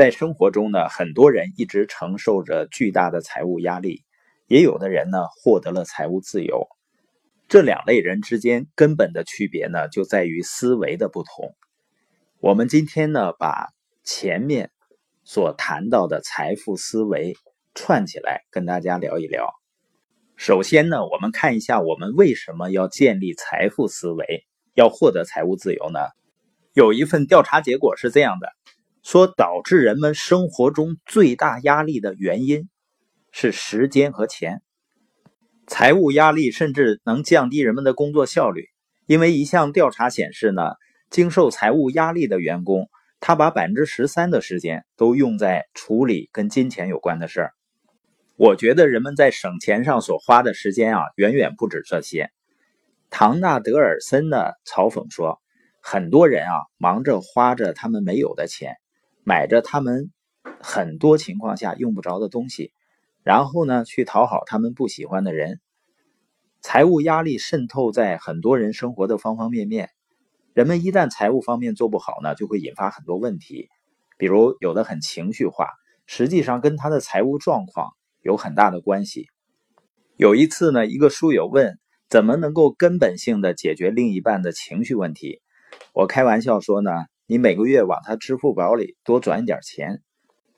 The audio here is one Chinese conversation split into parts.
在生活中呢，很多人一直承受着巨大的财务压力，也有的人呢获得了财务自由。这两类人之间根本的区别呢，就在于思维的不同。我们今天呢，把前面所谈到的财富思维串起来，跟大家聊一聊。首先呢，我们看一下我们为什么要建立财富思维，要获得财务自由呢？有一份调查结果是这样的。说导致人们生活中最大压力的原因是时间和钱，财务压力甚至能降低人们的工作效率。因为一项调查显示呢，经受财务压力的员工，他把百分之十三的时间都用在处理跟金钱有关的事儿。我觉得人们在省钱上所花的时间啊，远远不止这些。唐纳德尔森呢嘲讽说，很多人啊忙着花着他们没有的钱。买着他们很多情况下用不着的东西，然后呢，去讨好他们不喜欢的人。财务压力渗透在很多人生活的方方面面。人们一旦财务方面做不好呢，就会引发很多问题。比如有的很情绪化，实际上跟他的财务状况有很大的关系。有一次呢，一个书友问怎么能够根本性的解决另一半的情绪问题，我开玩笑说呢。你每个月往他支付宝里多转一点钱，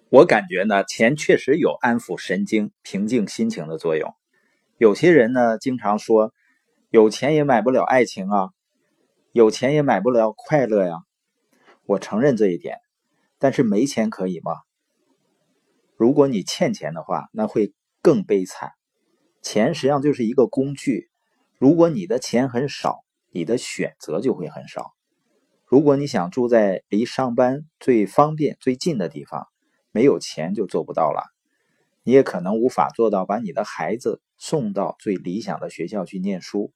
我感觉呢，钱确实有安抚神经、平静心情的作用。有些人呢，经常说，有钱也买不了爱情啊，有钱也买不了快乐呀。我承认这一点，但是没钱可以吗？如果你欠钱的话，那会更悲惨。钱实际上就是一个工具，如果你的钱很少，你的选择就会很少。如果你想住在离上班最方便、最近的地方，没有钱就做不到了。你也可能无法做到把你的孩子送到最理想的学校去念书，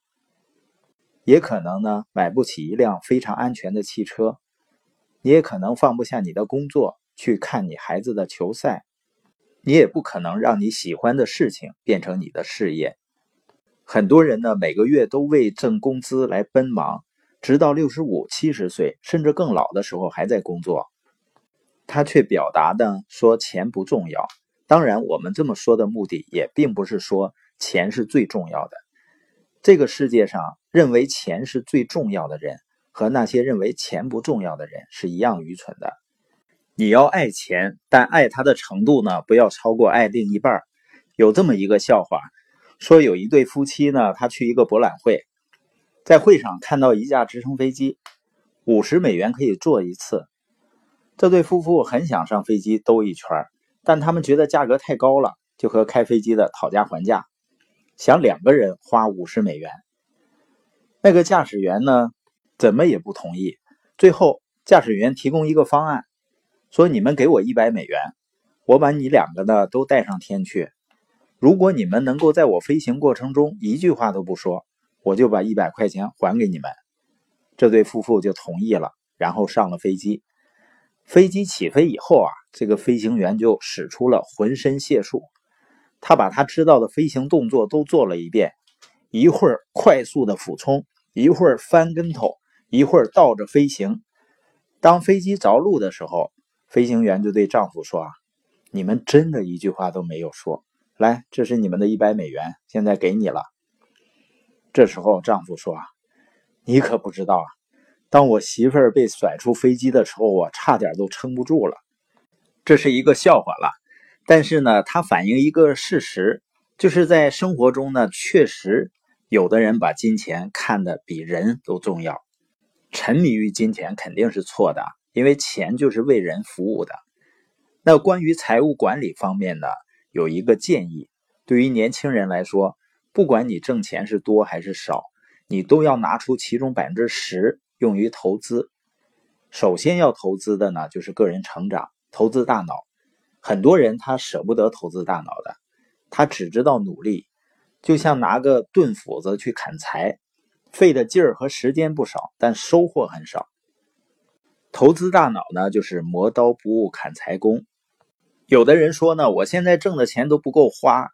也可能呢买不起一辆非常安全的汽车，你也可能放不下你的工作去看你孩子的球赛，你也不可能让你喜欢的事情变成你的事业。很多人呢每个月都为挣工资来奔忙。直到六十五、七十岁，甚至更老的时候还在工作，他却表达的说钱不重要。当然，我们这么说的目的也并不是说钱是最重要的。这个世界上认为钱是最重要的人，和那些认为钱不重要的人是一样愚蠢的。你要爱钱，但爱他的程度呢，不要超过爱另一半。有这么一个笑话，说有一对夫妻呢，他去一个博览会。在会上看到一架直升飞机，五十美元可以坐一次。这对夫妇很想上飞机兜一圈，但他们觉得价格太高了，就和开飞机的讨价还价，想两个人花五十美元。那个驾驶员呢，怎么也不同意。最后，驾驶员提供一个方案，说：“你们给我一百美元，我把你两个呢都带上天去。如果你们能够在我飞行过程中一句话都不说。”我就把一百块钱还给你们，这对夫妇就同意了，然后上了飞机。飞机起飞以后啊，这个飞行员就使出了浑身解数，他把他知道的飞行动作都做了一遍，一会儿快速的俯冲，一会儿翻跟头，一会儿倒着飞行。当飞机着陆的时候，飞行员就对丈夫说：“啊，你们真的一句话都没有说，来，这是你们的一百美元，现在给你了。”这时候，丈夫说：“啊，你可不知道啊，当我媳妇儿被甩出飞机的时候，我差点都撑不住了。”这是一个笑话了，但是呢，它反映一个事实，就是在生活中呢，确实有的人把金钱看得比人都重要，沉迷于金钱肯定是错的，因为钱就是为人服务的。那关于财务管理方面呢，有一个建议，对于年轻人来说。不管你挣钱是多还是少，你都要拿出其中百分之十用于投资。首先要投资的呢，就是个人成长，投资大脑。很多人他舍不得投资大脑的，他只知道努力，就像拿个钝斧子去砍柴，费的劲儿和时间不少，但收获很少。投资大脑呢，就是磨刀不误砍柴工。有的人说呢，我现在挣的钱都不够花，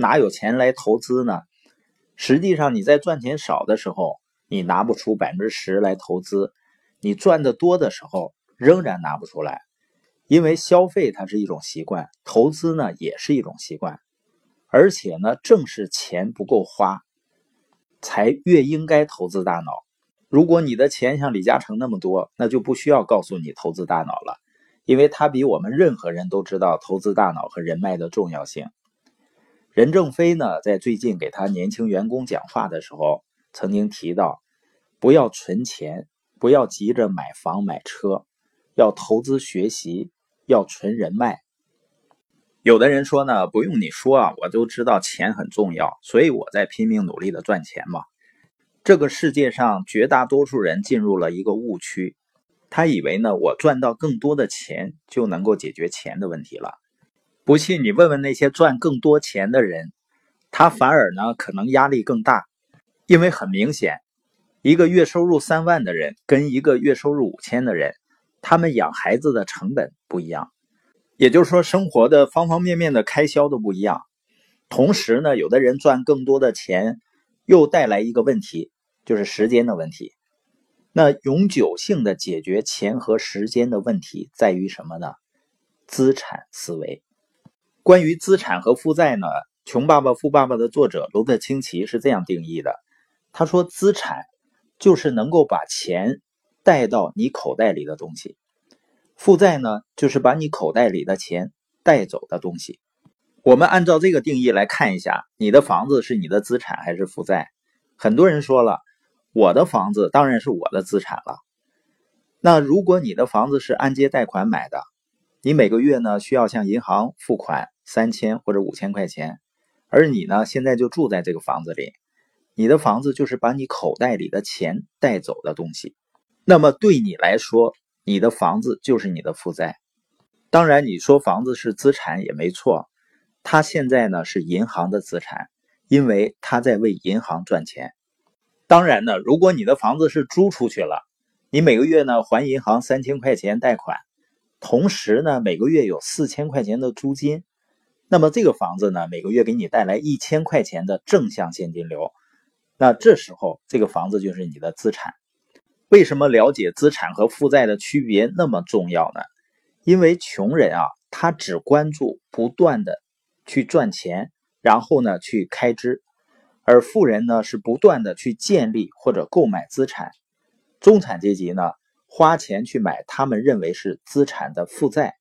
哪有钱来投资呢？实际上，你在赚钱少的时候，你拿不出百分之十来投资；你赚的多的时候，仍然拿不出来。因为消费它是一种习惯，投资呢也是一种习惯，而且呢，正是钱不够花，才越应该投资大脑。如果你的钱像李嘉诚那么多，那就不需要告诉你投资大脑了，因为他比我们任何人都知道投资大脑和人脉的重要性。任正非呢，在最近给他年轻员工讲话的时候，曾经提到，不要存钱，不要急着买房买车，要投资学习。要存人脉，有的人说呢，不用你说啊，我都知道钱很重要，所以我在拼命努力的赚钱嘛。这个世界上绝大多数人进入了一个误区，他以为呢，我赚到更多的钱就能够解决钱的问题了。不信你问问那些赚更多钱的人，他反而呢可能压力更大，因为很明显，一个月收入三万的人跟一个月收入五千的人。他们养孩子的成本不一样，也就是说，生活的方方面面的开销都不一样。同时呢，有的人赚更多的钱，又带来一个问题，就是时间的问题。那永久性的解决钱和时间的问题在于什么呢？资产思维。关于资产和负债呢，《穷爸爸富爸爸》的作者罗特清崎是这样定义的：他说，资产就是能够把钱。带到你口袋里的东西，负债呢，就是把你口袋里的钱带走的东西。我们按照这个定义来看一下，你的房子是你的资产还是负债？很多人说了，我的房子当然是我的资产了。那如果你的房子是按揭贷款买的，你每个月呢需要向银行付款三千或者五千块钱，而你呢现在就住在这个房子里，你的房子就是把你口袋里的钱带走的东西。那么对你来说，你的房子就是你的负债。当然，你说房子是资产也没错，它现在呢是银行的资产，因为它在为银行赚钱。当然呢，如果你的房子是租出去了，你每个月呢还银行三千块钱贷款，同时呢每个月有四千块钱的租金，那么这个房子呢每个月给你带来一千块钱的正向现金流，那这时候这个房子就是你的资产。为什么了解资产和负债的区别那么重要呢？因为穷人啊，他只关注不断的去赚钱，然后呢去开支；而富人呢是不断的去建立或者购买资产。中产阶级呢花钱去买他们认为是资产的负债。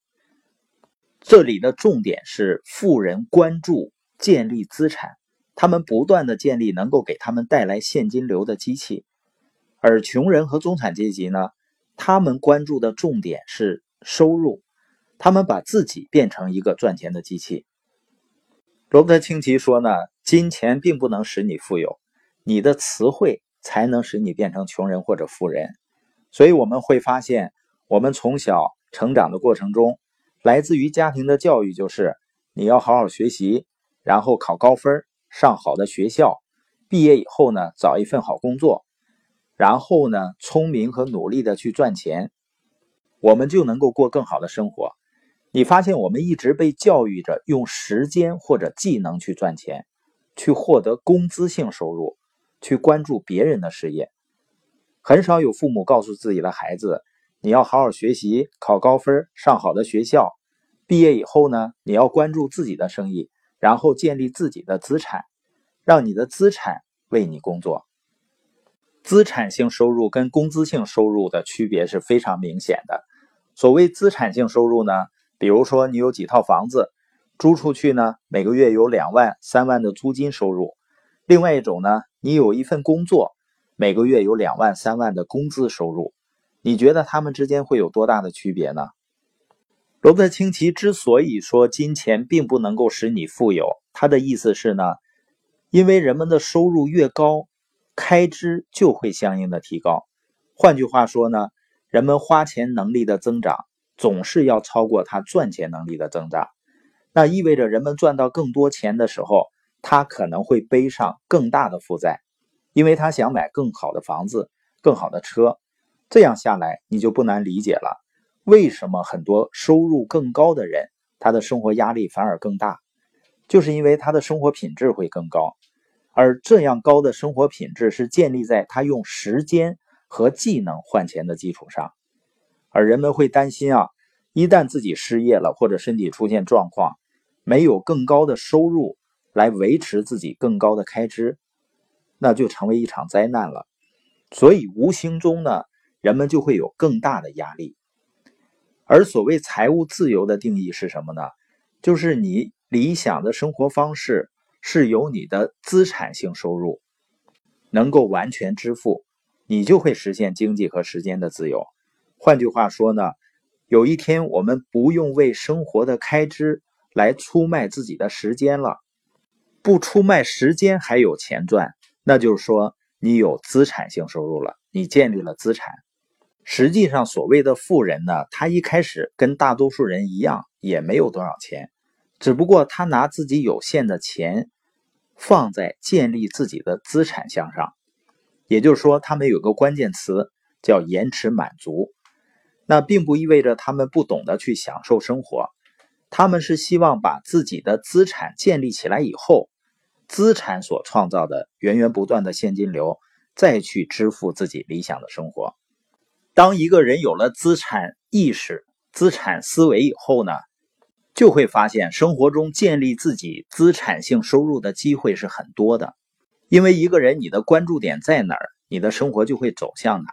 这里的重点是富人关注建立资产，他们不断的建立能够给他们带来现金流的机器。而穷人和中产阶级呢，他们关注的重点是收入，他们把自己变成一个赚钱的机器。罗伯特清崎说呢，金钱并不能使你富有，你的词汇才能使你变成穷人或者富人。所以我们会发现，我们从小成长的过程中，来自于家庭的教育就是你要好好学习，然后考高分，上好的学校，毕业以后呢，找一份好工作。然后呢，聪明和努力的去赚钱，我们就能够过更好的生活。你发现我们一直被教育着用时间或者技能去赚钱，去获得工资性收入，去关注别人的事业。很少有父母告诉自己的孩子：“你要好好学习，考高分，上好的学校，毕业以后呢，你要关注自己的生意，然后建立自己的资产，让你的资产为你工作。”资产性收入跟工资性收入的区别是非常明显的。所谓资产性收入呢，比如说你有几套房子租出去呢，每个月有两万、三万的租金收入；另外一种呢，你有一份工作，每个月有两万、三万的工资收入。你觉得他们之间会有多大的区别呢？罗伯特清崎之所以说金钱并不能够使你富有，他的意思是呢，因为人们的收入越高。开支就会相应的提高。换句话说呢，人们花钱能力的增长总是要超过他赚钱能力的增长。那意味着人们赚到更多钱的时候，他可能会背上更大的负债，因为他想买更好的房子、更好的车。这样下来，你就不难理解了，为什么很多收入更高的人，他的生活压力反而更大，就是因为他的生活品质会更高。而这样高的生活品质是建立在他用时间和技能换钱的基础上，而人们会担心啊，一旦自己失业了，或者身体出现状况，没有更高的收入来维持自己更高的开支，那就成为一场灾难了。所以无形中呢，人们就会有更大的压力。而所谓财务自由的定义是什么呢？就是你理想的生活方式是由你的资产性收入能够完全支付，你就会实现经济和时间的自由。换句话说呢，有一天我们不用为生活的开支来出卖自己的时间了，不出卖时间还有钱赚，那就是说你有资产性收入了，你建立了资产。实际上，所谓的富人呢，他一开始跟大多数人一样，也没有多少钱，只不过他拿自己有限的钱放在建立自己的资产项上。也就是说，他们有个关键词叫延迟满足。那并不意味着他们不懂得去享受生活，他们是希望把自己的资产建立起来以后，资产所创造的源源不断的现金流，再去支付自己理想的生活。当一个人有了资产意识、资产思维以后呢，就会发现生活中建立自己资产性收入的机会是很多的。因为一个人你的关注点在哪儿，你的生活就会走向哪。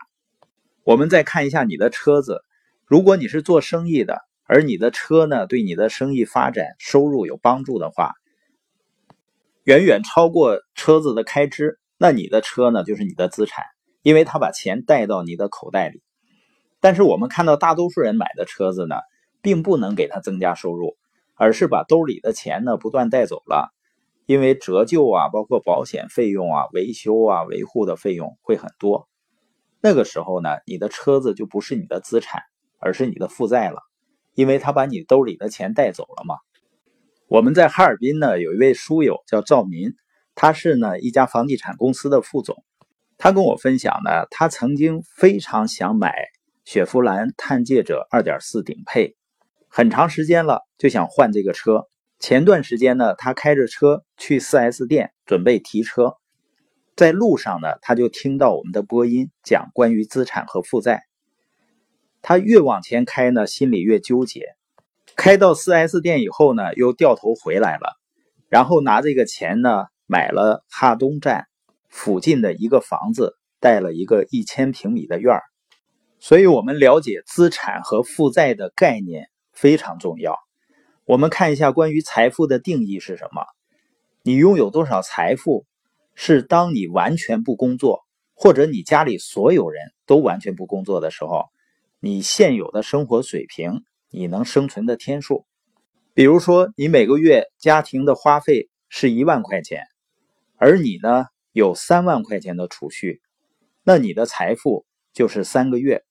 我们再看一下你的车子，如果你是做生意的，而你的车呢对你的生意发展收入有帮助的话，远远超过车子的开支，那你的车呢就是你的资产，因为它把钱带到你的口袋里。但是我们看到大多数人买的车子呢，并不能给他增加收入，而是把兜里的钱呢不断带走了。因为折旧啊，包括保险费用啊、维修啊、维护的费用会很多。那个时候呢，你的车子就不是你的资产，而是你的负债了，因为他把你兜里的钱带走了嘛。我们在哈尔滨呢，有一位书友叫赵民，他是呢一家房地产公司的副总，他跟我分享呢，他曾经非常想买。雪佛兰探界者2.4顶配，很长时间了，就想换这个车。前段时间呢，他开着车去 4S 店准备提车，在路上呢，他就听到我们的播音讲关于资产和负债。他越往前开呢，心里越纠结。开到 4S 店以后呢，又掉头回来了，然后拿这个钱呢，买了哈东站附近的一个房子，带了一个一千平米的院儿。所以，我们了解资产和负债的概念非常重要。我们看一下关于财富的定义是什么？你拥有多少财富，是当你完全不工作，或者你家里所有人都完全不工作的时候，你现有的生活水平，你能生存的天数。比如说，你每个月家庭的花费是一万块钱，而你呢有三万块钱的储蓄，那你的财富就是三个月。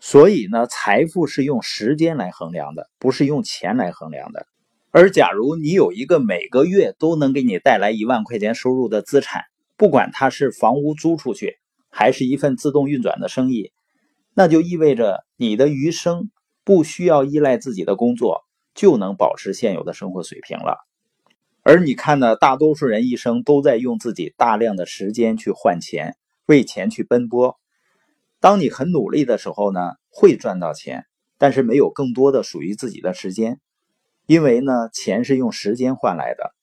所以呢，财富是用时间来衡量的，不是用钱来衡量的。而假如你有一个每个月都能给你带来一万块钱收入的资产，不管它是房屋租出去，还是一份自动运转的生意，那就意味着你的余生不需要依赖自己的工作，就能保持现有的生活水平了。而你看呢，大多数人一生都在用自己大量的时间去换钱，为钱去奔波。当你很努力的时候呢，会赚到钱，但是没有更多的属于自己的时间，因为呢，钱是用时间换来的。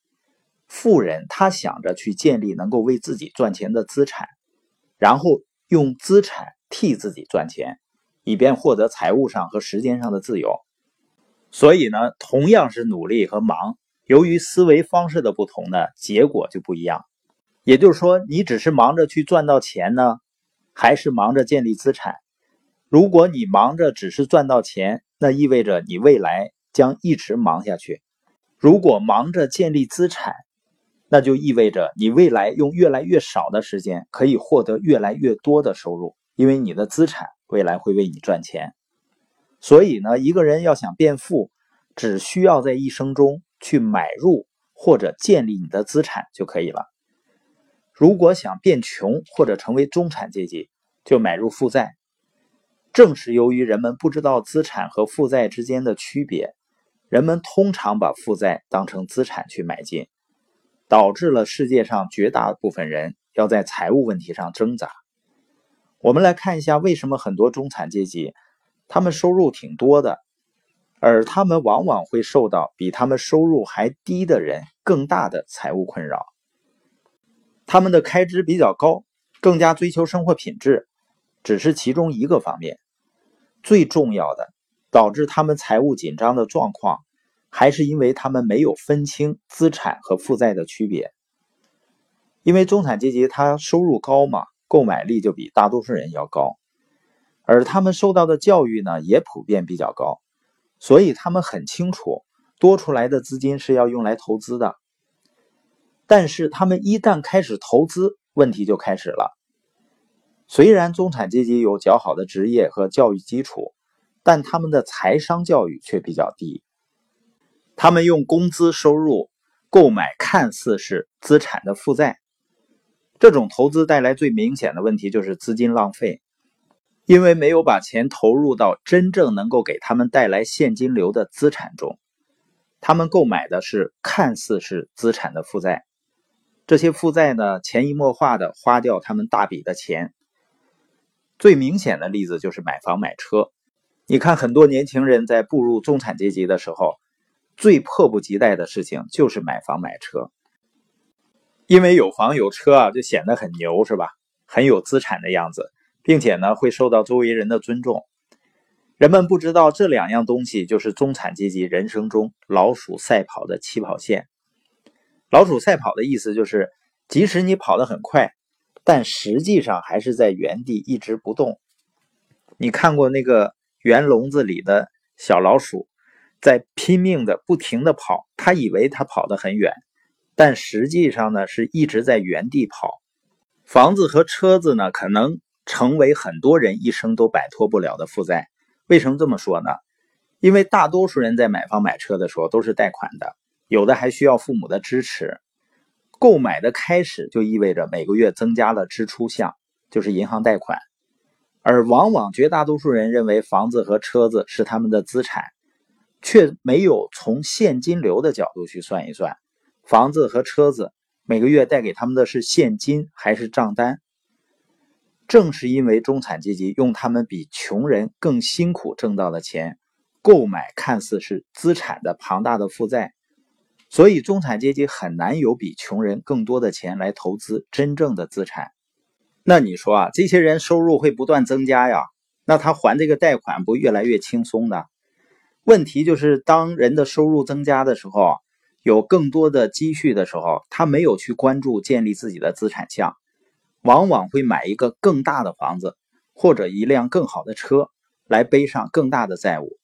富人他想着去建立能够为自己赚钱的资产，然后用资产替自己赚钱，以便获得财务上和时间上的自由。所以呢，同样是努力和忙，由于思维方式的不同呢，结果就不一样。也就是说，你只是忙着去赚到钱呢。还是忙着建立资产。如果你忙着只是赚到钱，那意味着你未来将一直忙下去；如果忙着建立资产，那就意味着你未来用越来越少的时间可以获得越来越多的收入，因为你的资产未来会为你赚钱。所以呢，一个人要想变富，只需要在一生中去买入或者建立你的资产就可以了。如果想变穷或者成为中产阶级，就买入负债。正是由于人们不知道资产和负债之间的区别，人们通常把负债当成资产去买进，导致了世界上绝大部分人要在财务问题上挣扎。我们来看一下，为什么很多中产阶级他们收入挺多的，而他们往往会受到比他们收入还低的人更大的财务困扰。他们的开支比较高，更加追求生活品质，只是其中一个方面。最重要的，导致他们财务紧张的状况，还是因为他们没有分清资产和负债的区别。因为中产阶级他收入高嘛，购买力就比大多数人要高，而他们受到的教育呢，也普遍比较高。所以他们很清楚，多出来的资金是要用来投资的。但是他们一旦开始投资，问题就开始了。虽然中产阶级有较好的职业和教育基础，但他们的财商教育却比较低。他们用工资收入购买看似是资产的负债，这种投资带来最明显的问题就是资金浪费。因为没有把钱投入到真正能够给他们带来现金流的资产中，他们购买的是看似是资产的负债。这些负债呢，潜移默化的花掉他们大笔的钱。最明显的例子就是买房买车。你看，很多年轻人在步入中产阶级的时候，最迫不及待的事情就是买房买车。因为有房有车啊，就显得很牛，是吧？很有资产的样子。并且呢，会受到周围人的尊重。人们不知道这两样东西就是中产阶级人生中老鼠赛跑的起跑线。老鼠赛跑的意思就是，即使你跑得很快，但实际上还是在原地一直不动。你看过那个圆笼子里的小老鼠在拼命的不停的跑，它以为它跑得很远，但实际上呢是一直在原地跑。房子和车子呢，可能。成为很多人一生都摆脱不了的负债。为什么这么说呢？因为大多数人在买房买车的时候都是贷款的，有的还需要父母的支持。购买的开始就意味着每个月增加了支出项，就是银行贷款。而往往绝大多数人认为房子和车子是他们的资产，却没有从现金流的角度去算一算，房子和车子每个月带给他们的是现金还是账单。正是因为中产阶级用他们比穷人更辛苦挣到的钱，购买看似是资产的庞大的负债，所以中产阶级很难有比穷人更多的钱来投资真正的资产。那你说啊，这些人收入会不断增加呀？那他还这个贷款不越来越轻松呢？问题就是，当人的收入增加的时候，有更多的积蓄的时候，他没有去关注建立自己的资产项。往往会买一个更大的房子，或者一辆更好的车，来背上更大的债务。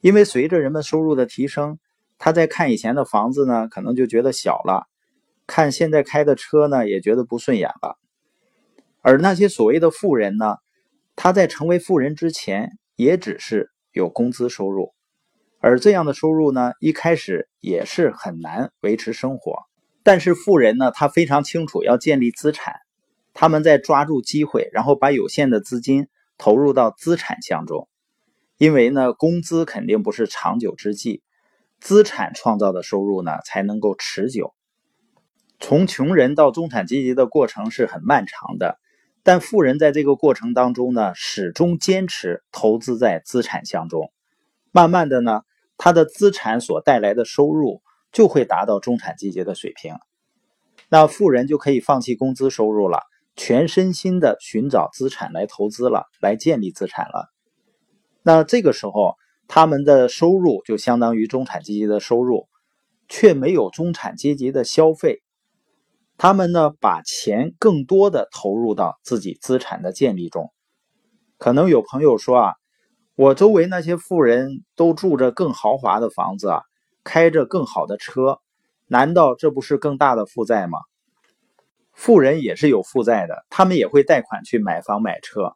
因为随着人们收入的提升，他在看以前的房子呢，可能就觉得小了；看现在开的车呢，也觉得不顺眼了。而那些所谓的富人呢，他在成为富人之前，也只是有工资收入，而这样的收入呢，一开始也是很难维持生活。但是富人呢，他非常清楚要建立资产。他们在抓住机会，然后把有限的资金投入到资产项中，因为呢，工资肯定不是长久之计，资产创造的收入呢才能够持久。从穷人到中产阶级的过程是很漫长的，但富人在这个过程当中呢，始终坚持投资在资产项中，慢慢的呢，他的资产所带来的收入就会达到中产阶级的水平，那富人就可以放弃工资收入了。全身心的寻找资产来投资了，来建立资产了。那这个时候，他们的收入就相当于中产阶级的收入，却没有中产阶级的消费。他们呢，把钱更多的投入到自己资产的建立中。可能有朋友说啊，我周围那些富人都住着更豪华的房子啊，开着更好的车，难道这不是更大的负债吗？富人也是有负债的，他们也会贷款去买房买车，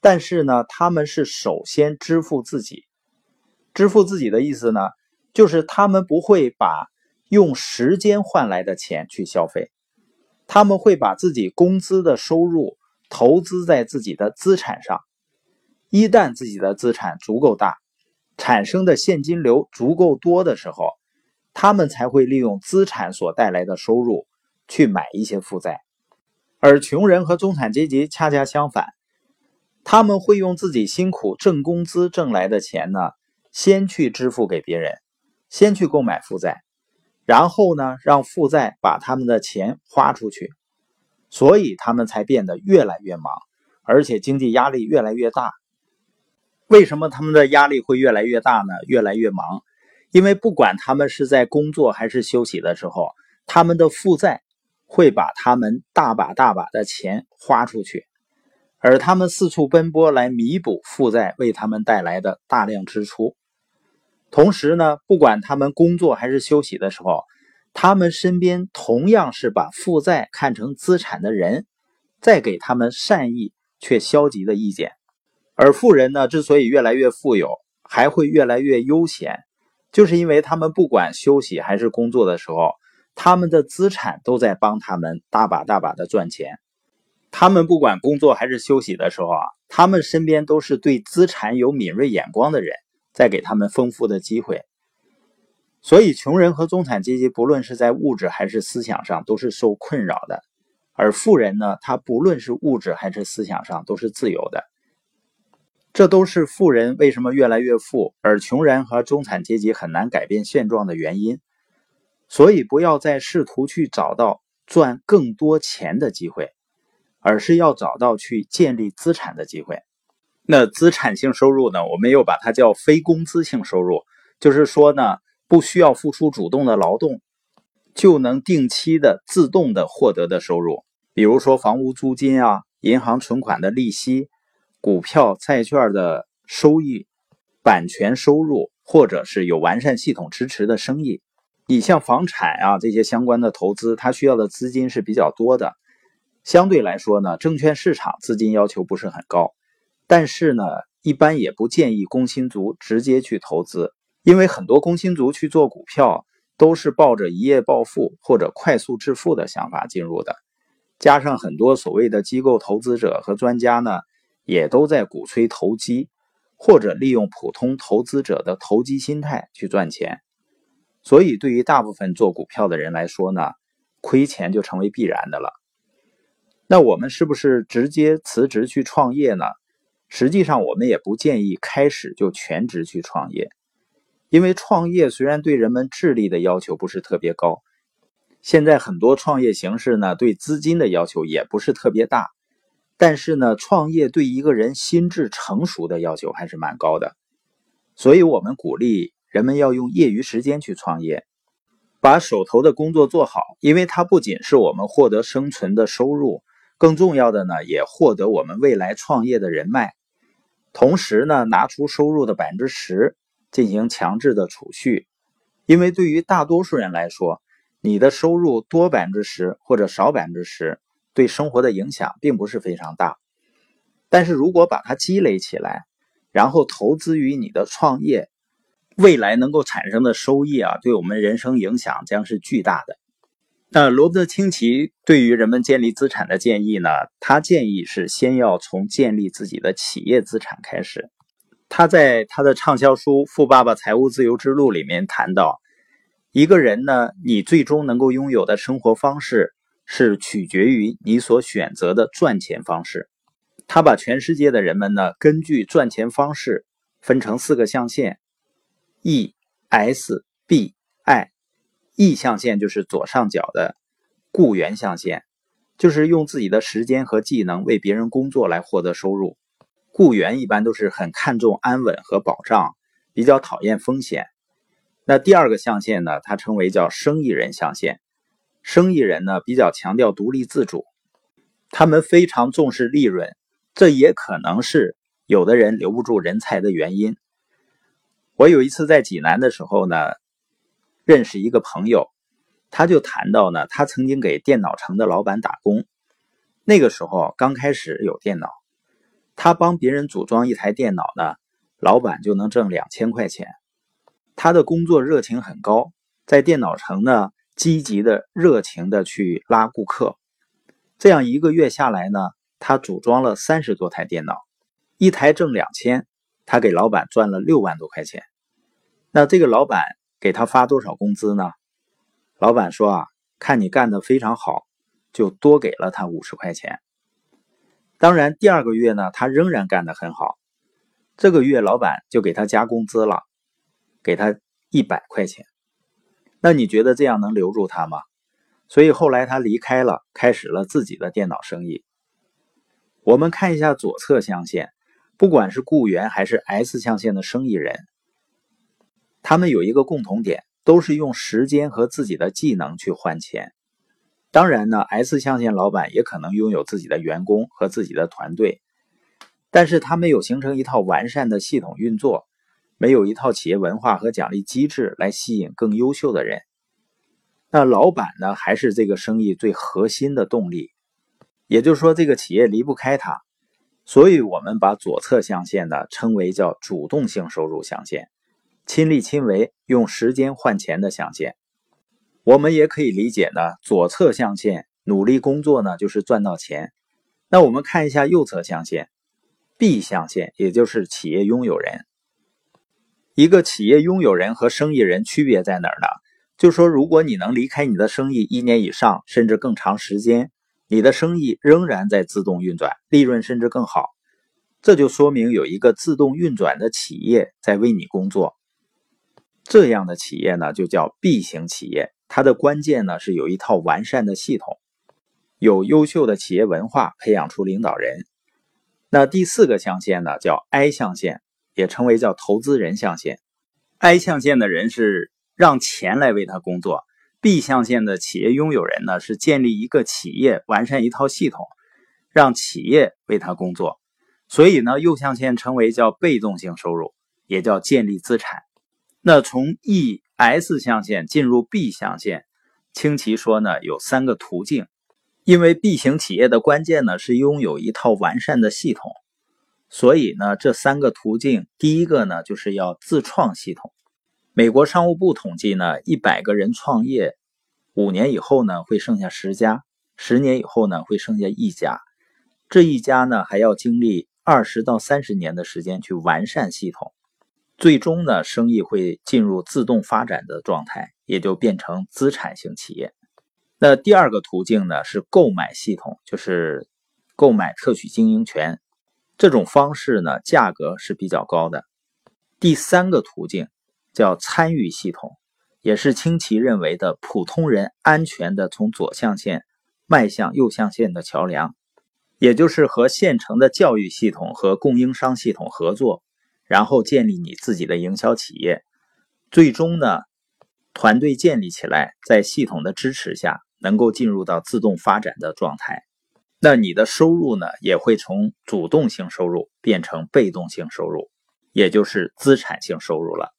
但是呢，他们是首先支付自己。支付自己的意思呢，就是他们不会把用时间换来的钱去消费，他们会把自己工资的收入投资在自己的资产上。一旦自己的资产足够大，产生的现金流足够多的时候，他们才会利用资产所带来的收入。去买一些负债，而穷人和中产阶级恰恰相反，他们会用自己辛苦挣工资挣来的钱呢，先去支付给别人，先去购买负债，然后呢，让负债把他们的钱花出去，所以他们才变得越来越忙，而且经济压力越来越大。为什么他们的压力会越来越大呢？越来越忙，因为不管他们是在工作还是休息的时候，他们的负债会把他们大把大把的钱花出去，而他们四处奔波来弥补负债为他们带来的大量支出。同时呢，不管他们工作还是休息的时候，他们身边同样是把负债看成资产的人，在给他们善意却消极的意见。而富人呢，之所以越来越富有，还会越来越悠闲，就是因为他们不管休息还是工作的时候，他们的资产都在帮他们大把大把的赚钱。他们不管工作还是休息的时候啊，他们身边都是对资产有敏锐眼光的人，在给他们丰富的机会。所以，穷人和中产阶级不论是在物质还是思想上都是受困扰的，而富人呢，他不论是物质还是思想上都是自由的。这都是富人为什么越来越富，而穷人和中产阶级很难改变现状的原因。所以，不要再试图去找到赚更多钱的机会，而是要找到去建立资产的机会。那资产性收入呢？我们又把它叫非工资性收入，就是说呢，不需要付出主动的劳动，就能定期的自动的获得的收入，比如说房屋租金啊，银行存款的利息。股票、债券的收益、版权收入，或者是有完善系统支持的生意，你像房产啊这些相关的投资，它需要的资金是比较多的。相对来说呢，证券市场资金要求不是很高，但是呢，一般也不建议工薪族直接去投资，因为很多工薪族去做股票都是抱着一夜暴富或者快速致富的想法进入的，加上很多所谓的机构投资者和专家呢。也都在鼓吹投机，或者利用普通投资者的投机心态去赚钱，所以对于大部分做股票的人来说呢，亏钱就成为必然的了。那我们是不是直接辞职去创业呢？实际上，我们也不建议开始就全职去创业，因为创业虽然对人们智力的要求不是特别高，现在很多创业形式呢，对资金的要求也不是特别大。但是呢，创业对一个人心智成熟的要求还是蛮高的，所以我们鼓励人们要用业余时间去创业，把手头的工作做好，因为它不仅是我们获得生存的收入，更重要的呢，也获得我们未来创业的人脉。同时呢，拿出收入的百分之十进行强制的储蓄，因为对于大多数人来说，你的收入多百分之十或者少百分之十。对生活的影响并不是非常大，但是如果把它积累起来，然后投资于你的创业，未来能够产生的收益啊，对我们人生影响将是巨大的。那罗伯特清崎对于人们建立资产的建议呢？他建议是先要从建立自己的企业资产开始。他在他的畅销书《富爸爸财务自由之路》里面谈到，一个人呢，你最终能够拥有的生活方式。是取决于你所选择的赚钱方式。他把全世界的人们呢，根据赚钱方式分成四个象限：E、S、B、E 象限就是左上角的雇员象限，就是用自己的时间和技能为别人工作来获得收入。雇员一般都是很看重安稳和保障，比较讨厌风险。那第二个象限呢，它称为叫生意人象限。生意人呢比较强调独立自主，他们非常重视利润，这也可能是有的人留不住人才的原因。我有一次在济南的时候呢，认识一个朋友，他就谈到呢，他曾经给电脑城的老板打工，那个时候刚开始有电脑，他帮别人组装一台电脑呢，老板就能挣两千块钱。他的工作热情很高，在电脑城呢。积极的、热情的去拉顾客，这样一个月下来呢，他组装了三十多台电脑，一台挣两千，他给老板赚了六万多块钱。那这个老板给他发多少工资呢？老板说啊，看你干的非常好，就多给了他五十块钱。当然，第二个月呢，他仍然干得很好，这个月老板就给他加工资了，给他一百块钱。那你觉得这样能留住他吗？所以后来他离开了，开始了自己的电脑生意。我们看一下左侧象限，不管是雇员还是 S 象限的生意人，他们有一个共同点，都是用时间和自己的技能去换钱。当然呢，S 象限老板也可能拥有自己的员工和自己的团队，但是他没有形成一套完善的系统运作，没有一套企业文化和奖励机制来吸引更优秀的人。那老板呢，还是这个生意最核心的动力，也就是说，这个企业离不开他。所以，我们把左侧象限呢称为叫主动性收入象限，亲力亲为，用时间换钱的象限。我们也可以理解呢，左侧象限努力工作呢，就是赚到钱。那我们看一下右侧象限，B 象限，也就是企业拥有人。一个企业拥有人和生意人区别在哪儿呢？就说如果你能离开你的生意一年以上，甚至更长时间，你的生意仍然在自动运转，利润甚至更好，这就说明有一个自动运转的企业在为你工作。这样的企业呢，就叫 B 型企业。它的关键呢是有一套完善的系统，有优秀的企业文化，培养出领导人。那第四个象限呢叫 I 象限，也称为叫投资人象限。I 象限的人是让钱来为他工作，B 象限的企业拥有人呢是建立一个企业，完善一套系统，让企业为他工作。所以呢，右象限称为叫被动性收入，也叫建立资产。那从 E S 象限进入 B 象限，清奇说呢有三个途径，因为 B 型企业的关键呢是拥有一套完善的系统，所以呢这三个途径，第一个呢就是要自创系统。美国商务部统计呢，一百个人创业，五年以后呢会剩下十家，十年以后呢会剩下一家，这一家呢还要经历二十到三十年的时间去完善系统。最终呢，生意会进入自动发展的状态，也就变成资产型企业。那第二个途径呢是购买系统，就是购买特许经营权。这种方式呢，价格是比较高的。第三个途径叫参与系统，也是清奇认为的普通人安全的从左象限迈向右象限的桥梁，也就是和现成的教育系统和供应商系统合作。然后建立你自己的营销企业，最终呢，团队建立起来，在系统的支持下，能够进入到自动发展的状态。那你的收入呢，也会从主动性收入变成被动性收入，也就是资产性收入了。